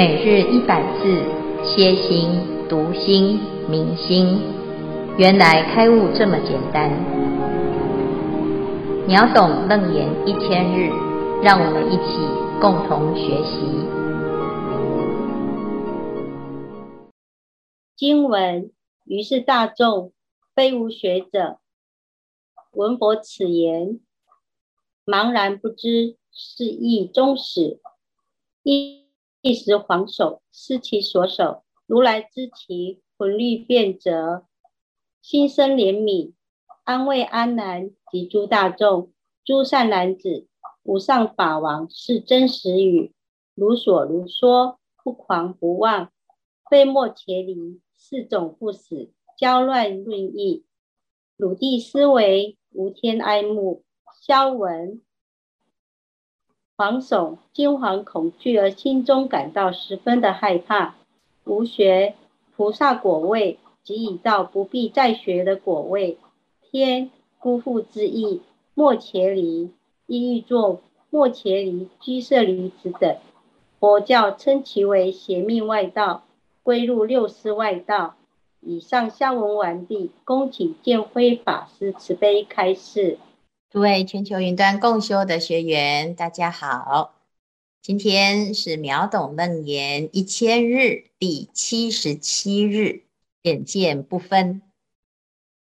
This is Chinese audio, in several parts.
每日一百字，歇心、读心、明心，原来开悟这么简单。秒懂楞严一千日，让我们一起共同学习经文。于是大众非无学者，闻佛此言，茫然不知是义终始，一一时恍首，失其所守。如来知其魂虑变则，心生怜悯，安慰阿难及诸大众：诸善男子，无上法王是真实语，如所如说，不狂不妄，非末伽离。四种不死，交乱论意，汝地思维，无天哀慕，消闻惶悚，惊惶恐惧，而心中感到十分的害怕。无学菩萨果位，即已到不必再学的果位。天辜负之意，末伽离，意欲作末伽离居舍离子等。佛教称其为邪命外道。归入六师外道。以上下文完毕，恭请见辉法师慈悲开示。诸位全球云端共修的学员，大家好，今天是秒懂楞严一千日第七十七日，眼见不分。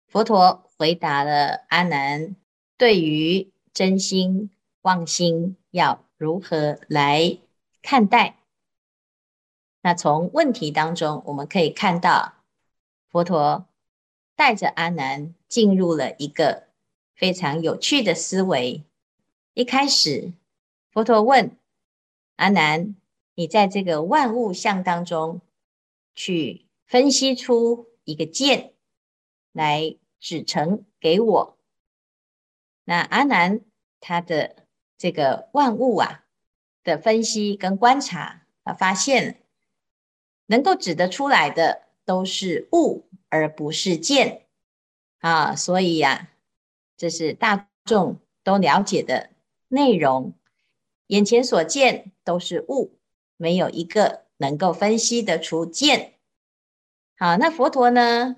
佛陀回答了阿难，对于真心妄心要如何来看待？那从问题当中，我们可以看到，佛陀带着阿难进入了一个非常有趣的思维。一开始，佛陀问阿难：“你在这个万物相当中，去分析出一个见来指成给我。”那阿难他的这个万物啊的分析跟观察，他发现。能够指得出来的都是物，而不是见啊，所以呀、这是大众都了解的内容。眼前所见都是物，没有一个能够分析得出见。好，那佛陀呢，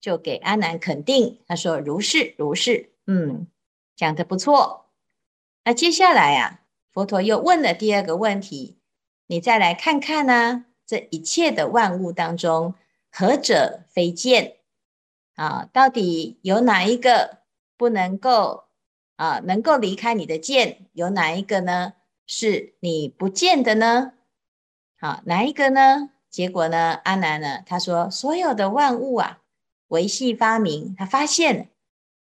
就给阿难肯定，他说：“如是，如是。”嗯，讲得不错。那接下来、啊，佛陀又问了第二个问题，你再来看看呢、这一切的万物当中，何者非见啊？到底有哪一个不能够啊？能够离开你的见？有哪一个呢？是你不见的呢？好、哪一个呢？结果呢？阿难呢？他说，所有的万物啊，唯系发明。他发现，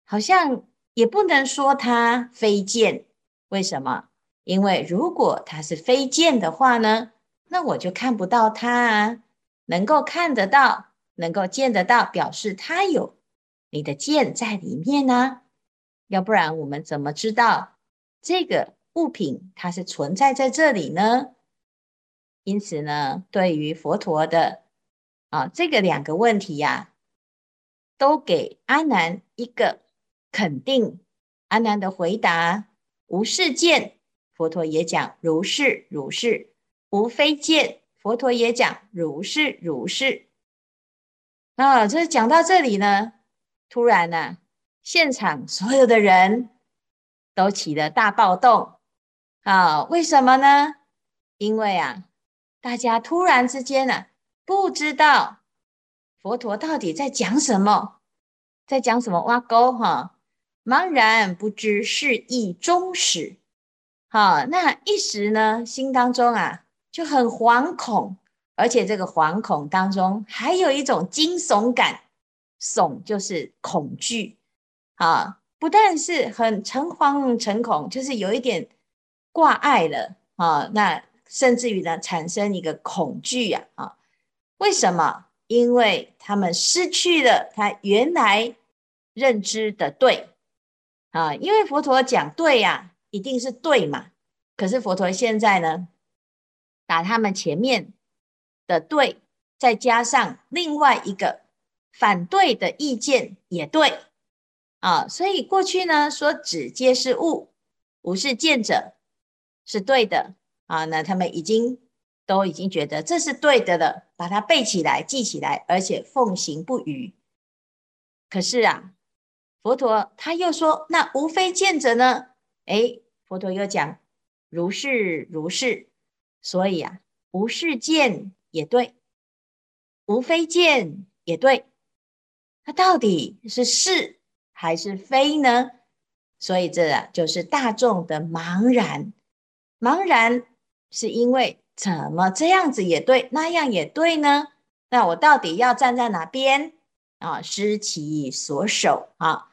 好像也不能说它非见。为什么？因为如果它是非见的话呢？那我就看不到它啊，能够看得到，能够见得到，表示它有你的剑在里面呢、要不然我们怎么知道这个物品它是存在在这里呢？因此呢，对于佛陀的啊这个两个问题呀、都给阿难一个肯定。阿难的回答无是见，佛陀也讲如是如是。无非见，佛陀也讲如是如是。啊，这讲到这里呢，突然呢、啊，现场所有的人都起了大暴动。啊，为什么呢？因为啊，大家突然之间呢、啊，不知道佛陀到底在讲什么，在讲什么挖沟哈，茫然不知是意终始。好，那一时呢，心当中啊。就很惶恐，而且这个惶恐当中还有一种惊悚感，悚就是恐惧啊，不但是很诚惶诚恐，就是有一点挂碍了啊，那甚至于呢产生一个恐惧呀啊，为什么？因为他们失去了他原来认知的对啊，因为佛陀讲对呀，一定是对嘛，可是佛陀现在呢？把他们前面的对，再加上另外一个反对的意见也对啊，所以过去呢说指皆是物，无是见者是对的啊。那他们已经都已经觉得这是对的了，把它背起来、记起来，而且奉行不渝。可是啊，佛陀他又说：“那无非见者呢？”诶，佛陀又讲：“如是如是。”所以啊，无是见也对，无非见也对。那到底是是还是非呢？所以这啊，就是大众的茫然。茫然是因为。怎么这样子也对，那样也对呢？那我到底要站在哪边啊？失其所守啊！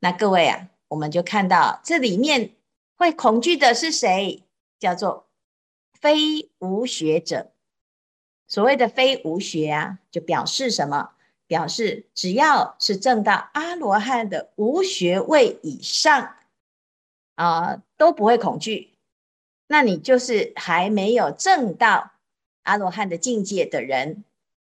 那各位啊，我们就看到这里面会恐惧的是谁？叫做非无学者。所谓的非无学啊，就表示什么？表示只要是证到阿罗汉的无学位以上啊，都不会恐惧。那你就是还没有证到阿罗汉的境界的人，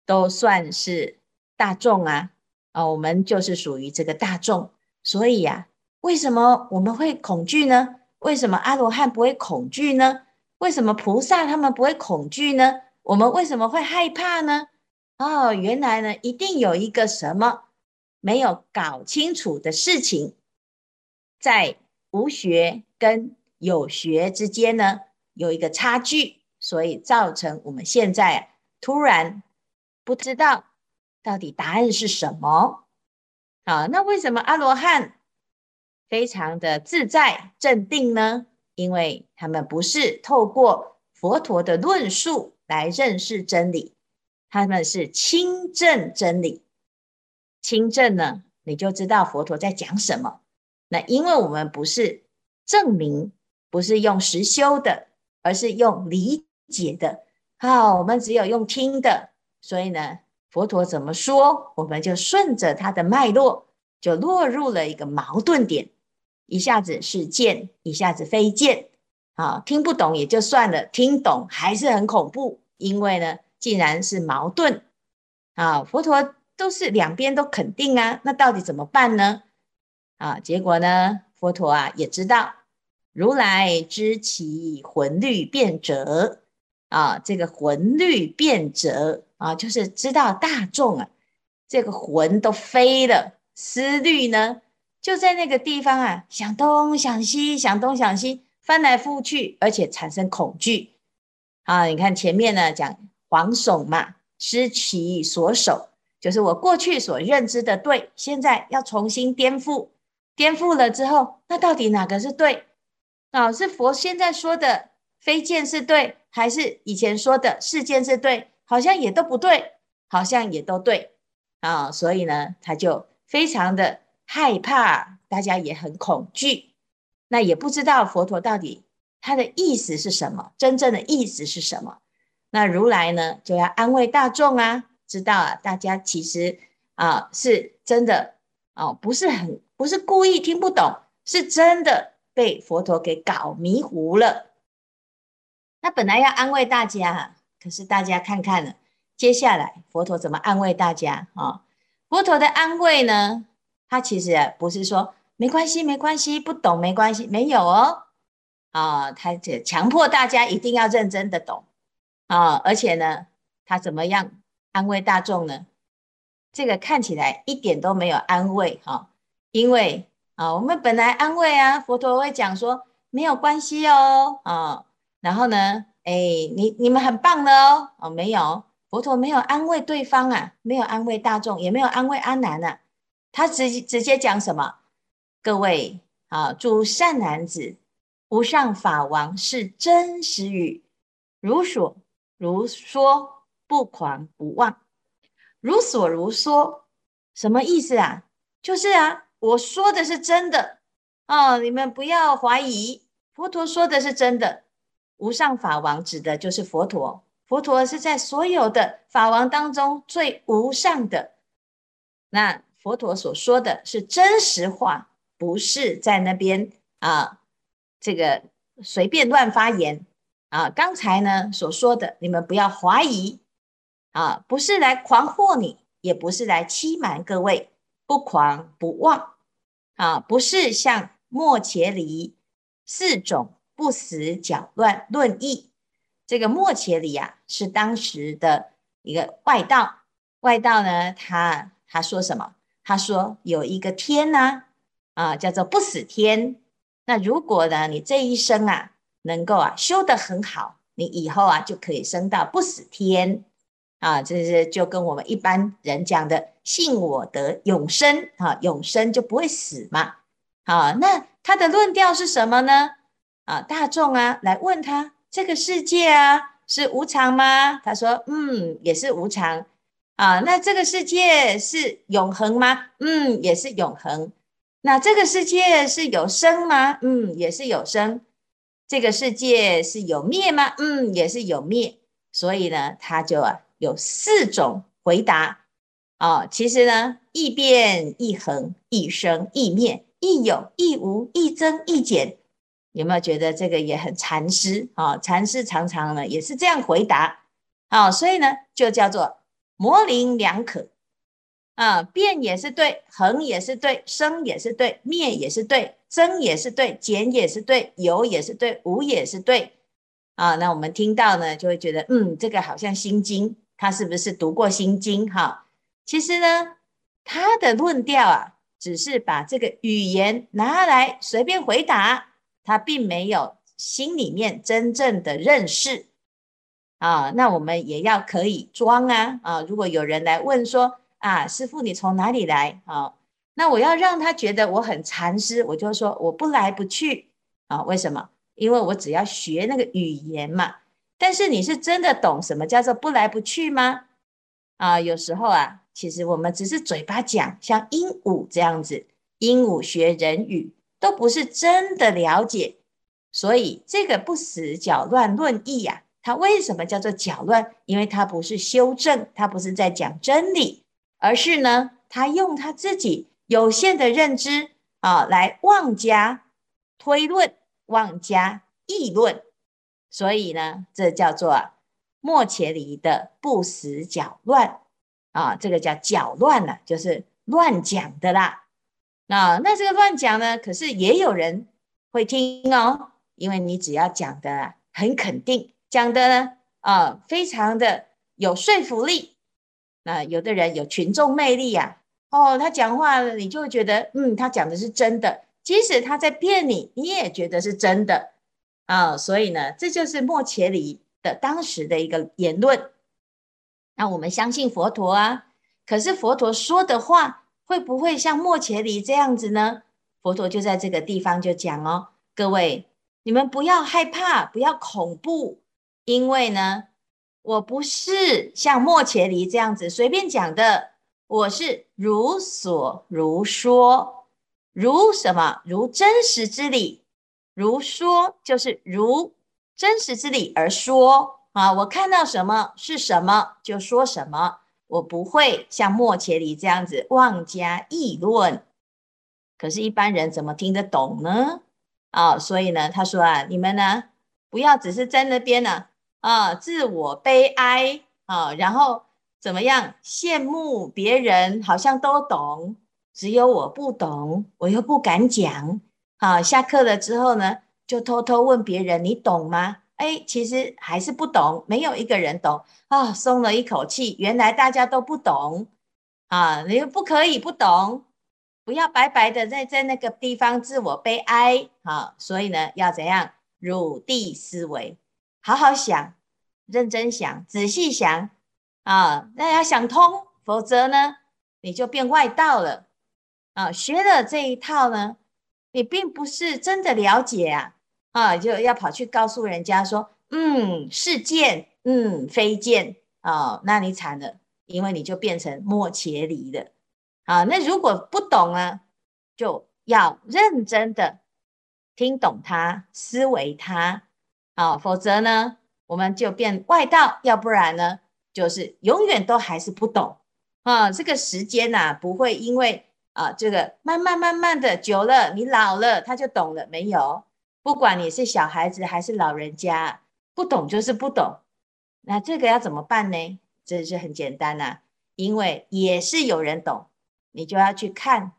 都算是大众啊！啊，我们就是属于这个大众，所以呀，为什么我们会恐惧呢？为什么阿罗汉不会恐惧呢？为什么菩萨他们不会恐惧呢？我们为什么会害怕呢？哦，原来呢，一定有一个什么没有搞清楚的事情，在无学跟。有学之间呢，有一个差距，所以造成我们现在突然不知道到底答案是什么啊？那为什么阿罗汉非常的自在镇定呢？因为他们不是透过佛陀的论述来认识真理，他们是亲证真理。亲证呢，你就知道佛陀在讲什么。那因为我们不是证明。不是用实修的，而是用理解的。好，我们只有用听的，所以呢，佛陀怎么说，我们就顺着他的脉络，就落入了一个矛盾点，一下子是见，一下子非见。啊，听不懂也就算了，听懂还是很恐怖，因为呢，既然是矛盾，啊，佛陀都是两边都肯定啊，那到底怎么办呢？啊，结果呢，佛陀啊也知道。如来知其魂律变者啊，这个魂律变者啊，就是知道大众啊，这个魂都飞了，思虑呢就在那个地方啊，想东想西，想东想西，翻来覆去，而且产生恐惧啊。你看前面呢讲惶悚嘛，失其所守，就是我过去所认知的对，现在要重新颠覆，颠覆了之后，那到底哪个是对？啊，是佛现在说的非见是对，还是以前说的是见是对？好像也都不对，好像也都对啊。所以呢，他就非常的害怕，大家也很恐惧。那也不知道佛陀到底他的意思是什么，真正的意思是什么？那如来呢，就要安慰大众啊，知道啊，大家其实啊是真的哦，不是很不是故意听不懂，是真的。被佛陀给搞迷糊了。那本来要安慰大家，可是大家看看呢，接下来佛陀怎么安慰大家啊？佛陀的安慰呢？他其实不是说没关系，没关系，不懂没关系，没有哦。啊，他就强迫大家一定要认真的懂啊！而且呢，他怎么样安慰大众呢？这个看起来一点都没有安慰哈，因为。啊，我们本来安慰啊，佛陀会讲说没有关系哦，啊，然后呢，哎，你你们很棒的哦，哦，没有，佛陀没有安慰对方啊，没有安慰大众，也没有安慰阿难啊，他直直接讲什么？各位啊，诸善男子，无上法王是真实语，如所如说，不狂不妄，如所如说，什么意思啊？就是啊。我说的是真的哦，你们不要怀疑，佛陀说的是真的。无上法王指的就是佛陀，佛陀是在所有的法王当中最无上的。那佛陀所说的是真实话，不是在那边啊，这个随便乱发言啊。刚才呢所说的，你们不要怀疑啊，不是来狂惑你，也不是来欺瞒各位。不狂不妄啊，不是像末伽梨四种不死搅乱论议，这个末伽黎啊，是当时的一个外道。外道呢，他他说什么？他说有一个天呢，啊，叫做不死天。那如果呢，你这一生啊，能够啊修得很好，你以后啊就可以升到不死天啊。这是就跟我们一般人讲的，信我得永生啊，永生就不会死嘛。好，那他的论调是什么呢？啊，大众啊来问他，这个世界啊是无常吗？他说，嗯，也是无常啊。那这个世界是永恒吗？嗯，也是永恒。那这个世界是有生吗？嗯，也是有生。这个世界是有灭吗？嗯，也是有灭。所以呢，他就啊有四种回答哦。其实呢，一变一恒，一生一灭，亦有亦无，亦增亦减。有没有觉得这个也很禅师啊？禅师常常呢也是这样回答，哦，所以呢就叫做模棱两可啊，变也是对，恒也是对，生也是对，灭也是对，增也是对，减也是对，有也是对，无也是对啊。那我们听到呢就会觉得，嗯，这个好像心经，他是不是读过心经？哈，其实呢他的论调啊，只是把这个语言拿来随便回答。他并没有心里面真正的认识啊，那我们也要可以装啊啊！如果有人来问说啊，师傅你从哪里来啊？那我要让他觉得我很禅师，我就说我不来不去啊。为什么？因为我只要学那个语言嘛。但是你是真的懂什么叫做不来不去吗？啊，有时候啊，其实我们只是嘴巴讲，像鹦鹉这样子，鹦鹉学人语。都不是真的了解，所以这个不死搅乱论义呀、啊，它为什么叫做搅乱？因为它不是修正，它不是在讲真理，而是呢，他用他自己有限的认知啊，来妄加推论、妄加议论，所以呢，这叫做莫切离的不死搅乱啊，这个叫搅乱了，就是乱讲的啦。那那这个乱讲呢？可是也有人会听哦，因为你只要讲的很肯定，讲的呢啊、非常的有说服力。那有的人有群众魅力呀、啊，哦，他讲话了你就会觉得，嗯，他讲的是真的，即使他在骗你，你也觉得是真的啊。所以呢，这就是莫切里的当时的一个言论。那我们相信佛陀啊，可是佛陀说的话。会不会像莫切里这样子呢？佛陀就在这个地方就讲哦，各位你们不要害怕，不要恐怖，因为呢，我不是像末伽黎这样子随便讲的，我是如所如说，如什么？如真实之理，如说就是如真实之理而说啊，我看到什么是什么就说什么。我不会像末伽黎这样子妄加议论，可是，一般人怎么听得懂呢？啊、所以呢，他说啊，你们呢，不要只是在那边呢，啊自我悲哀啊，然后怎么样羡慕别人，好像都懂，只有我不懂，我又不敢讲。啊，下课了之后呢，就偷偷问别人，你懂吗？哎，其实还是不懂，没有一个人懂啊，松了一口气。原来大家都不懂啊，你又不可以不懂，不要白白的在在那个地方自我悲哀啊。所以呢，要怎样入地思维，好好想，认真想，仔细想啊，那要想通，否则呢，你就变外道了啊。学了这一套呢，你并不是真的了解啊。啊，就要跑去告诉人家说，嗯，是见，嗯，非见，啊，那你惨了，因为你就变成末伽黎了。啊，那如果不懂呢，就要认真的听懂它，思维它，啊，否则呢，我们就变外道，要不然呢，就是永远都还是不懂。啊，这个时间呐、啊，不会因为啊，这个慢慢慢慢的久了，你老了，他就懂了，没有。不管你是小孩子还是老人家，不懂就是不懂。那这个要怎么办呢？这是很简单呐、啊，因为也是有人懂，你就要去看。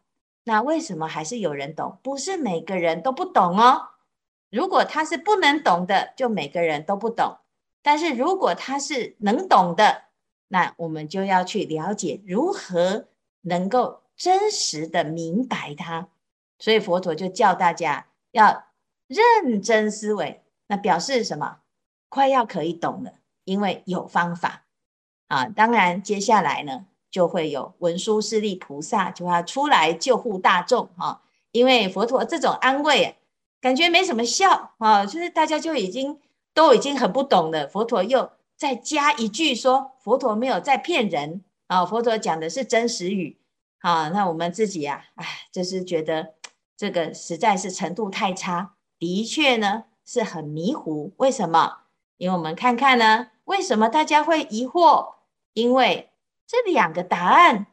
那为什么还是有人懂？不是每个人都不懂哦。如果他是不能懂的，就每个人都不懂。但是如果他是能懂的，那我们就要去了解如何能够真实的明白它。所以佛陀就叫大家要认真思维，那表示什么？快要可以懂了，因为有方法啊。当然，接下来呢，就会有文殊师利菩萨就要出来救护大众啊。因为佛陀这种安慰，感觉没什么效啊，就是大家就已经都已经很不懂了。佛陀又再加一句说，佛陀没有在骗人啊，佛陀讲的是真实语啊。那我们自己呀，哎，就是觉得。这个实在是程度太差，的确呢是很迷糊。为什么？因为我们看看呢，为什么大家会疑惑？因为这两个答案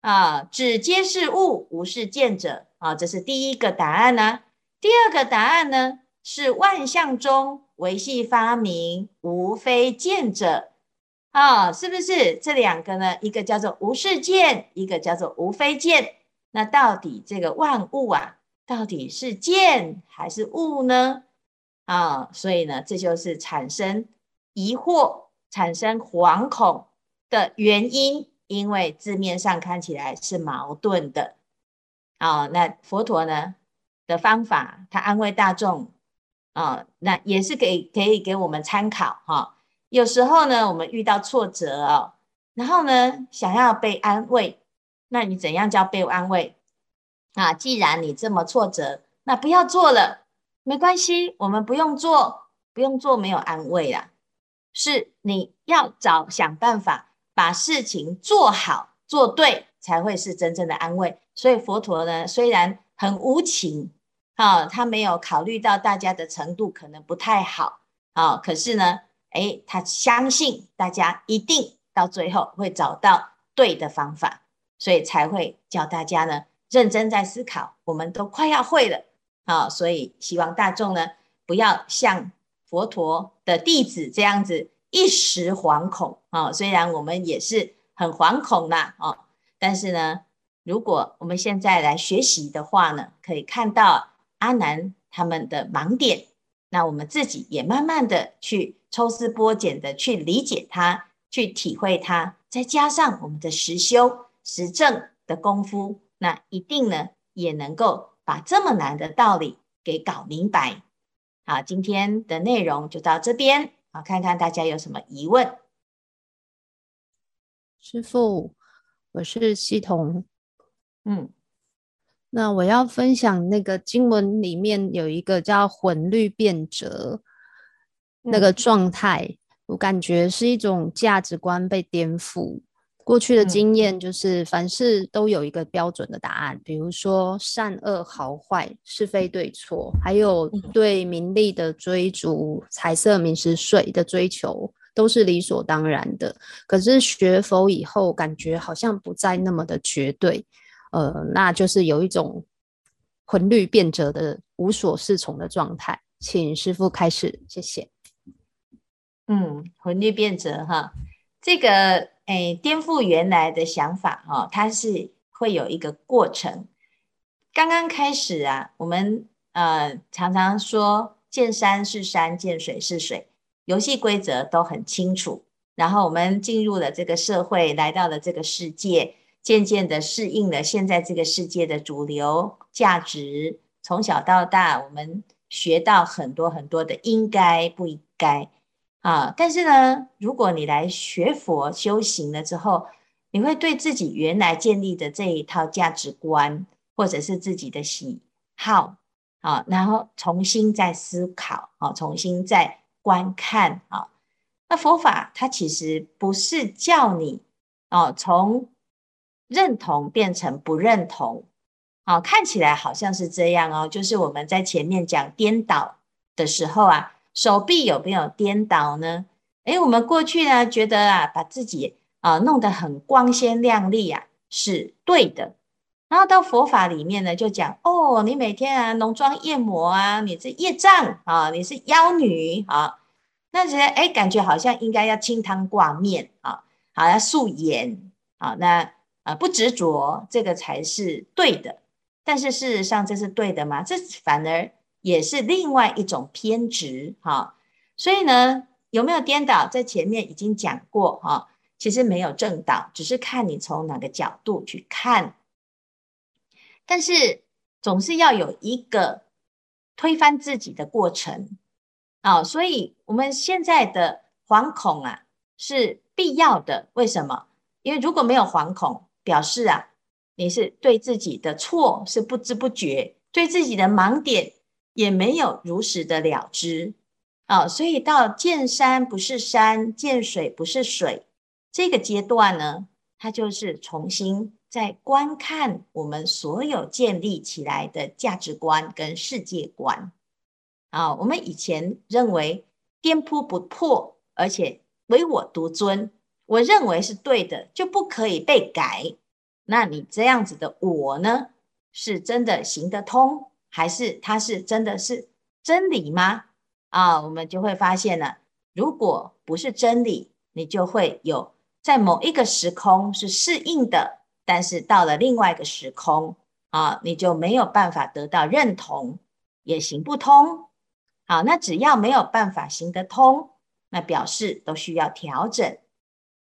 啊，只皆是物，无是见者啊，这是第一个答案呢、第二个答案呢，是万象中唯系发明，无非见者啊，是不是？这两个呢，一个叫做无是见，一个叫做无非见。那到底这个万物啊？到底是见还是物呢？啊，所以呢，这就是产生疑惑、产生惶恐的原因，因为字面上看起来是矛盾的。啊，那佛陀呢的方法，他安慰大众啊，那也是给可以给我们参考哈、有时候呢，我们遇到挫折哦，然后呢，想要被安慰，那你怎样叫被安慰？啊，既然你这么挫折，那不要做了，没关系，我们不用做，不用做，没有安慰啦，是你要找想办法把事情做好做对，才会是真正的安慰。所以佛陀呢，虽然很无情，啊，他没有考虑到大家的程度可能不太好，啊，可是呢，诶，他相信大家一定到最后会找到对的方法，所以才会叫大家呢。认真在思考，我们都快要会了啊！所以希望大众呢，不要像佛陀的弟子这样子一时惶恐啊。虽然我们也是很惶恐呐啊，但是呢，如果我们现在来学习的话呢，可以看到阿难他们的盲点，那我们自己也慢慢的去抽丝剥茧的去理解它，去体会它，再加上我们的实修实证的功夫。那一定呢，也能够把这么难的道理给搞明白。好，今天的内容就到这边。好，看看大家有什么疑问。师傅，我是系统。嗯，那我要分享那个经文里面有一个叫混律变折那个状态，嗯，我感觉是一种价值观被颠覆。过去的经验就是，凡事都有一个标准的答案，比如说善恶好坏、是非对错，还有对名利的追逐、财色名食睡的追求，都是理所当然的。可是学佛以后，感觉好像不再那么的绝对，呃，那就是有一种魂律变则的无所适从的状态。请师傅开始，谢谢。嗯，魂律变则哈，这个。哎，颠覆原来的想法哈，它是会有一个过程。刚刚开始啊，我们呃常常说见山是山，见水是水，游戏规则都很清楚。然后我们进入了这个社会，来到了这个世界，渐渐的适应了现在这个世界的主流价值。从小到大，我们学到很多很多的应该不应该。啊，但是呢，如果你来学佛修行了之后，你会对自己原来建立的这一套价值观，或者是自己的喜好，啊，然后重新再思考，啊，重新再观看，啊，那佛法它其实不是叫你，哦，从认同变成不认同，啊，看起来好像是这样哦，就是我们在前面讲颠倒的时候啊。手臂有没有颠倒呢？诶，我们过去呢觉得啊，把自己啊弄得很光鲜亮丽啊是对的，然后到佛法里面呢就讲哦，你每天啊浓妆艳抹啊，你是业障啊，你是妖女啊，那些诶感觉好像应该要清汤挂面啊，好要素颜啊，那啊不执着这个才是对的，但是事实上这是对的吗？这反而。也是另外一种偏执哈，所以呢，有没有颠倒，在前面已经讲过哈。其实没有正倒，只是看你从哪个角度去看。但是总是要有一个推翻自己的过程啊，所以我们现在的惶恐啊是必要的。为什么？因为如果没有惶恐，表示啊你是对自己的错是不知不觉，对自己的盲点也没有如实的了知啊。所以到见山不是山，见水不是水这个阶段呢，它就是重新。在观看我们所有建立起来的价值观跟世界观啊，我们以前认为颠扑不破，而且唯我独尊，我认为是对的，就不可以被改。那你这样子的我呢，是真的行得通，还是它是真的是真理吗？啊，我们就会发现了，如果不是真理，你就会有在某一个时空是适应的。但是到了另外一个时空啊，你就没有办法得到认同，也行不通。好，那只要没有办法行得通，那表示都需要调整。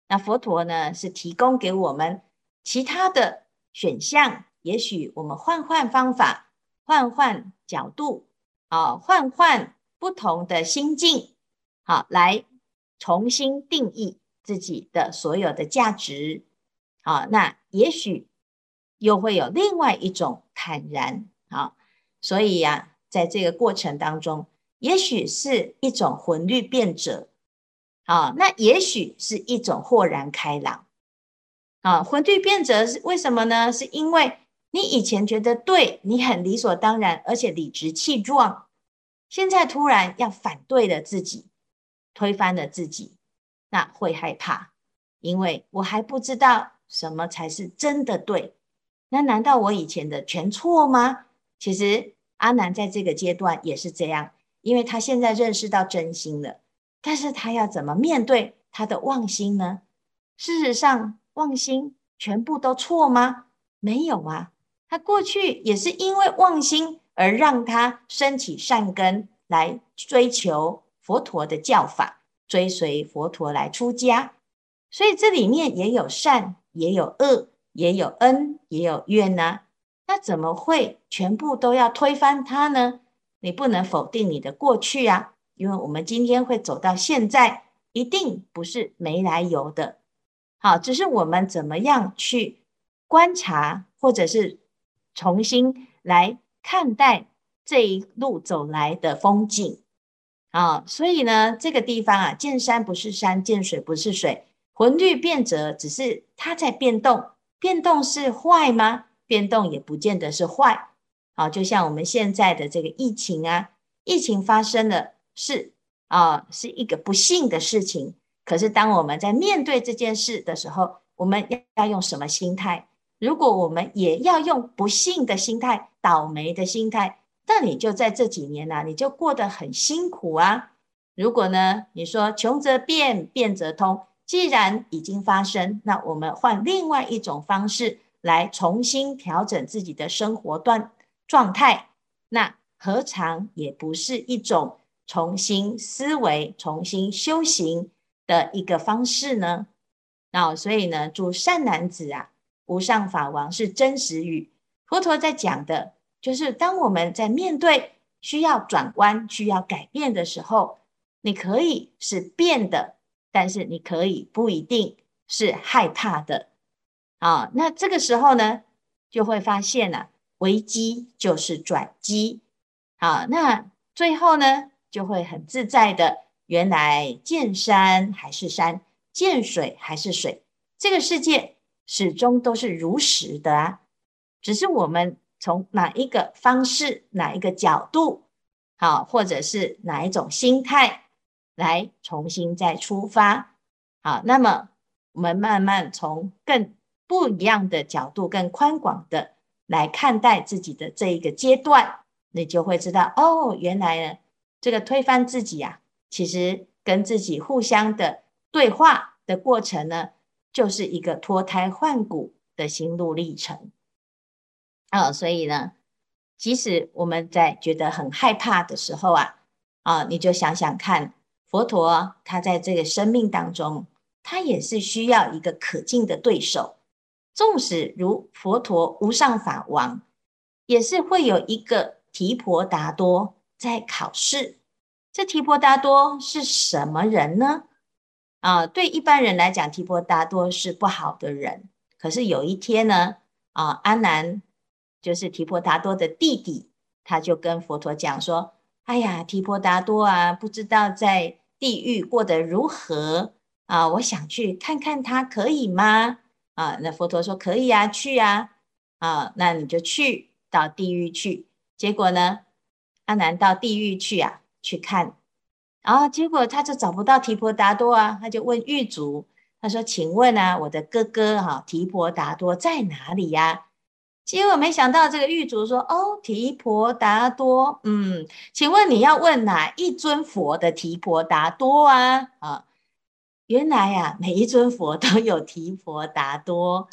那佛陀呢，是提供给我们其他的选项，也许我们换换方法，换换角度，啊，换换不同的心境，好，来重新定义自己的所有的价值。啊，那也许又会有另外一种坦然啊，所以呀、啊，在这个过程当中，也许是一种魂律变者啊，那也许是一种豁然开朗啊。魂律变者是为什么呢？是因为你以前觉得对，你很理所当然，而且理直气壮，现在突然要反对了自己，推翻了自己，那会害怕，因为我还不知道。什么才是真的对？那难道我以前的全错吗？其实阿南在这个阶段也是这样，因为他现在认识到真心了，但是他要怎么面对他的妄心呢？事实上，妄心全部都错吗？没有啊，他过去也是因为妄心而让他升起善根，来追求佛陀的教法，追随佛陀来出家，所以这里面也有善。也有恶，也有恩，也有怨呢、啊。那怎么会全部都要推翻它呢？你不能否定你的过去啊，因为我们今天会走到现在，一定不是没来由的。好，只是我们怎么样去观察，或者是重新来看待这一路走来的风景啊。所以呢，这个地方啊，见山不是山，见水不是水。魂律变则，只是它在变动，变动是坏吗？变动也不见得是坏。好，就像我们现在的这个疫情啊，疫情发生了是啊，是一个不幸的事情。可是当我们在面对这件事的时候，我们要用什么心态？如果我们也要用不幸的心态、倒霉的心态，那你就在这几年呢、啊，你就过得很辛苦啊。如果呢，你说穷则变，变则通。既然已经发生，那我们换另外一种方式来重新调整自己的生活段状态，那何尝也不是一种重新思维、重新修行的一个方式呢？那所以呢，祝善男子啊，无上法王是真实语。佛陀在讲的就是，当我们在面对需要转弯、需要改变的时候，你可以是变的。但是你可以不一定是害怕的啊，那这个时候呢，就会发现了、啊、危机就是转机啊，那最后呢，就会很自在的，原来见山还是山，见水还是水，这个世界始终都是如实的啊，只是我们从哪一个方式、哪一个角度，好、或者是哪一种心态。来重新再出发，好，那么我们慢慢从更不一样的角度、更宽广的来看待自己的这一个阶段，你就会知道，哦，原来呢，这个推翻自己啊，其实跟自己互相的对话的过程呢，就是一个脱胎换骨的心路历程。啊、哦，所以呢，即使我们在觉得很害怕的时候啊，啊，你就想想看。佛陀他在这个生命当中，他也是需要一个可敬的对手。纵使如佛陀无上法王，也是会有一个提婆达多在考试。这提婆达多是什么人呢？啊，对一般人来讲，提婆达多是不好的人。可是有一天呢，啊，阿难就是提婆达多的弟弟，他就跟佛陀讲说：“哎呀，提婆达多啊，不知道在地狱过得如何啊？我想去看看他，可以吗？”啊，那佛陀说：“可以啊，去啊，啊，那你就去到地狱去。”结果呢，阿难到地狱去啊，去看，然后结果他就找不到提婆达多啊，他就问狱卒。他说：“请问啊，我的哥哥哈、啊、提婆达多在哪里呀、啊？”结果没想到这个狱卒说：“哦，提婆达多，嗯，请问你要问哪一尊佛的提婆达多啊？啊，原来呀、啊，每一尊佛都有提婆达多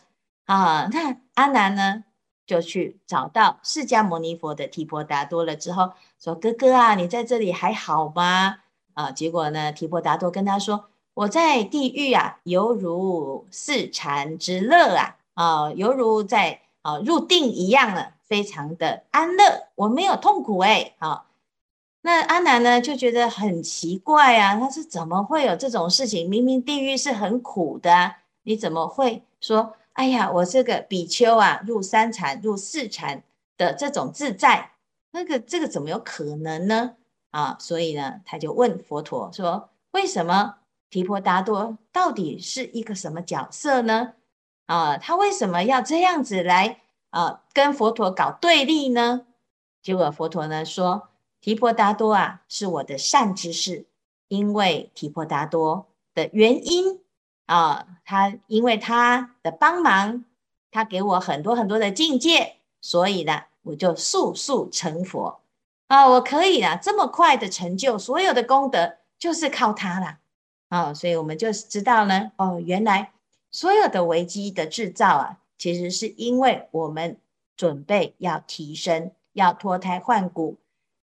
啊。那阿难呢，就去找到释迦牟尼佛的提婆达多了之后，说：哥哥啊，你在这里还好吗？啊，结果呢，提婆达多跟他说。”我在地狱啊，犹如四禅之乐啊，啊，犹如在啊入定一样了，非常的安乐，我没有痛苦哎，好，那阿难呢就觉得很奇怪啊，他是怎么会有这种事情？明明地狱是很苦的，你怎么会说，哎呀，我这个比丘啊，入三禅、入四禅的这种自在，那个这个怎么有可能呢？啊，所以呢，他就问佛陀说，为什么？提婆达多到底是一个什么角色呢？啊，他为什么要这样子来啊跟佛陀搞对立呢？结果佛陀呢说，提婆达多啊是我的善知识，因为提婆达多的原因啊，他因为他的帮忙，他给我很多很多的境界，所以呢我就速速成佛啊，我可以啊这么快的成就所有的功德，就是靠他了。啊、所以我们就知道呢，哦，原来所有的危机的制造啊，其实是因为我们准备要提升，要脱胎换骨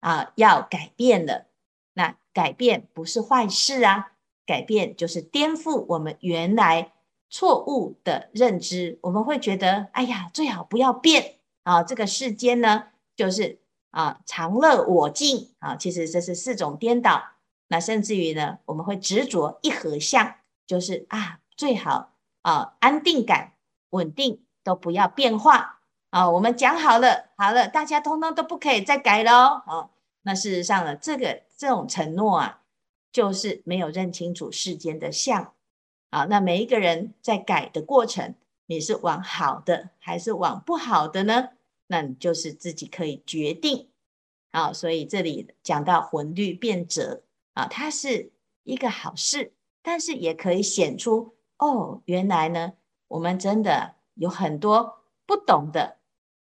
啊，要改变了。那改变不是坏事啊，改变就是颠覆我们原来错误的认知。我们会觉得，哎呀，最好不要变啊，这个世间呢，就是啊，常乐我净啊，其实这是四种颠倒。那甚至于呢，我们会执着一合相，就是啊，最好啊，安定感、稳定都不要变化啊。我们讲好了，好了，大家通通都不可以再改喽。啊，那事实上呢，这个这种承诺啊，就是没有认清楚世间的相啊。那每一个人在改的过程，你是往好的还是往不好的呢？那你就是自己可以决定啊。所以这里讲到魂律变者。啊，它是一个好事，但是也可以显出哦，原来呢，我们真的有很多不懂的。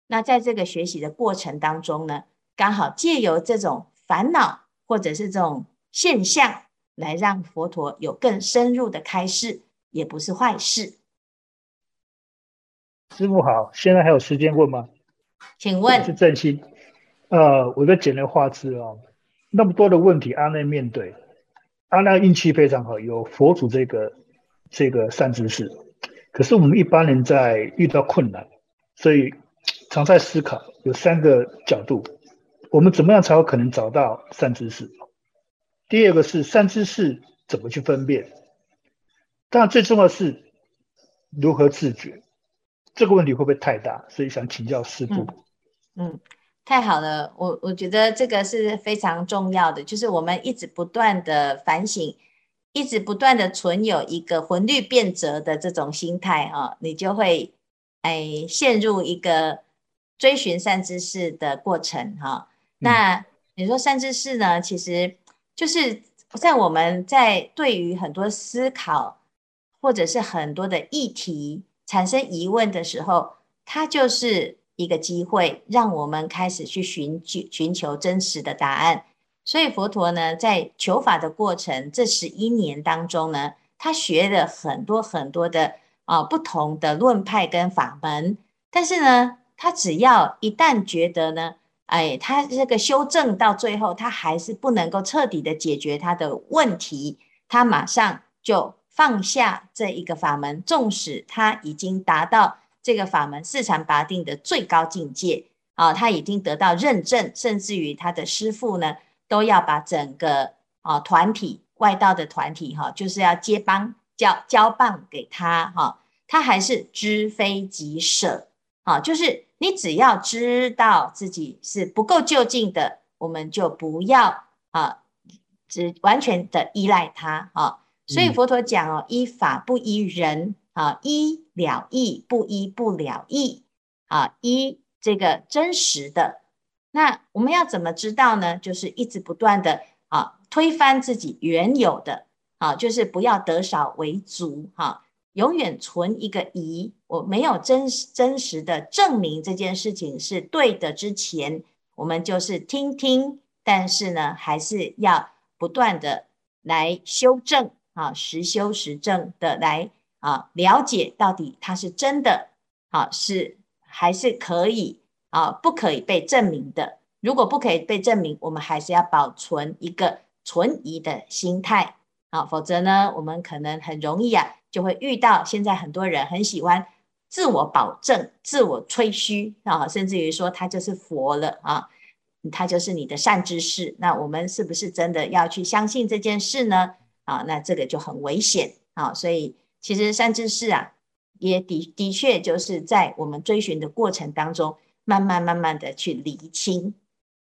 那在这个学习的过程当中呢，刚好借由这种烦恼或者是这种现象，来让佛陀有更深入的开示，也不是坏事。师傅好，现在还有时间问吗？请问。是正心。呃，我在简略画字哦。那么多的问题，阿难面对，阿难运气非常好，有佛祖这个这个善知识。可是我们一般人在遇到困难，所以常在思考，有三个角度，我们怎么样才有可能找到善知识？第二个是善知识怎么去分辨？当然最重要的是如何自觉。这个问题会不会太大？所以想请教师傅。嗯。嗯太好了，我我觉得这个是非常重要的，就是我们一直不断的反省，一直不断的存有一个魂律变则的这种心态啊，你就会哎陷入一个追寻善知识的过程哈。那你说善知识呢，其实就是在我们在对于很多思考或者是很多的议题产生疑问的时候，它就是。一个机会，让我们开始去寻求寻求真实的答案。所以佛陀呢，在求法的过程这十一年当中呢，他学了很多很多的啊、不同的论派跟法门。但是呢，他只要一旦觉得呢，哎，他这个修正到最后，他还是不能够彻底的解决他的问题，他马上就放下这一个法门，纵使他已经达到这个法门四禅八定的最高境界啊，他已经得到认证，甚至于他的师父呢，都要把整个啊团体外道的团体哈、就是要接棒交交棒给他哈、他还是知非即舍啊，就是。你只要知道自己是不够就近的，我们就不要啊，只完全的依赖他啊。所以佛陀讲哦，依法不依人啊，依了义不依不了义啊，依这个真实的。那我们要怎么知道呢？就是一直不断的啊，推翻自己原有的啊，就是不要得少为足哈。永远存一个疑，我没有真真实的证明这件事情是对的之前，我们就是听听，但是呢，还是要不断的来修正啊，实修实证的来啊，了解到底它是真的啊，是还是可以啊，不可以被证明的。如果不可以被证明，我们还是要保存一个存疑的心态啊，否则呢，我们可能很容易啊。就会遇到现在很多人很喜欢自我保证、自我吹嘘啊，甚至于说他就是佛了啊，他就是你的善知识。那我们是不是真的要去相信这件事呢？啊，那这个就很危险啊。所以其实善知识啊，也的的确就是在我们追寻的过程当中，慢慢慢慢的去厘清。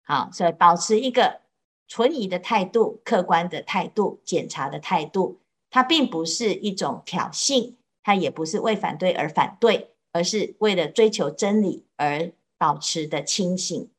好，所以保持一个存疑的态度、客观的态度、检查的态度。它并不是一种挑衅，他也不是为反对而反对，而是为了追求真理而保持的清醒。